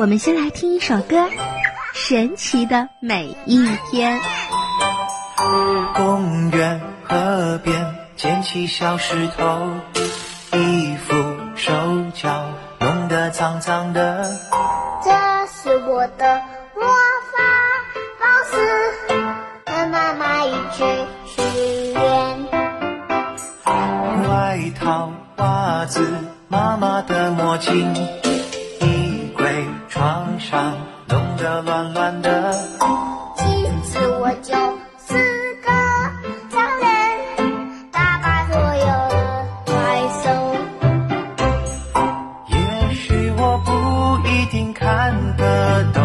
我们先来听一首歌，《神奇的每一天》。公园河边捡起小石头，衣服手脚弄得脏脏的。这是我的魔法宝石，和妈妈一起许愿。外套、袜子、妈妈的墨镜，床上弄得乱乱的。其实我就是个超人，打败所有的怪兽。也许我不一定看得懂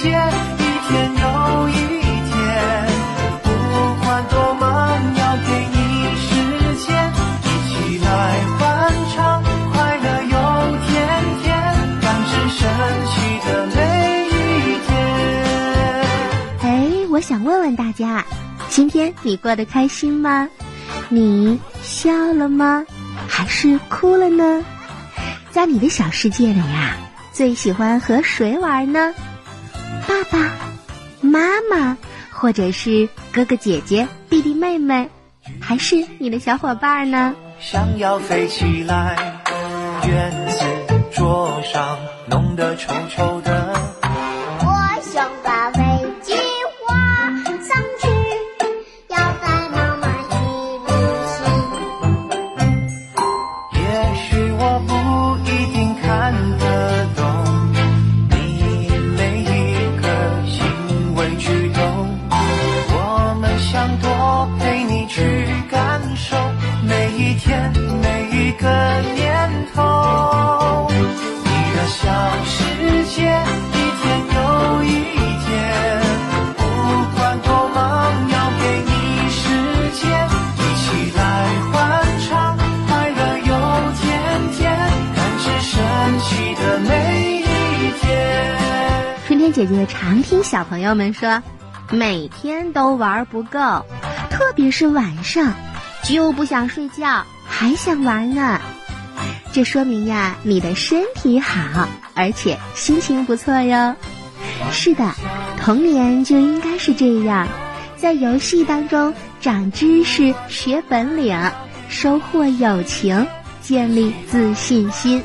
界一天又一天，不管多忙，要给你时间，一起来欢唱，快乐又甜甜，感知神奇的每一天。哎，我想问问大家，今天你过得开心吗？你笑了吗？还是哭了呢？在你的小世界里呀、最喜欢和谁玩呢？爸爸、妈妈，或者是哥哥姐姐、弟弟妹妹，还是你的小伙伴呢？想要飞起来，院子桌上弄得臭臭的。一天每一个念头。你的小世界一天又一天，不管多忙，要给你时间，一起来欢唱，快乐又甜甜，感知神奇的每一天。春天姐姐常听小朋友们说，每天都玩不够，特别是晚上，就不想睡觉，还想玩呢。这说明呀，你的身体好，而且心情不错哟。是的，童年就应该是这样，在游戏当中长知识、学本领，收获友情，建立自信心。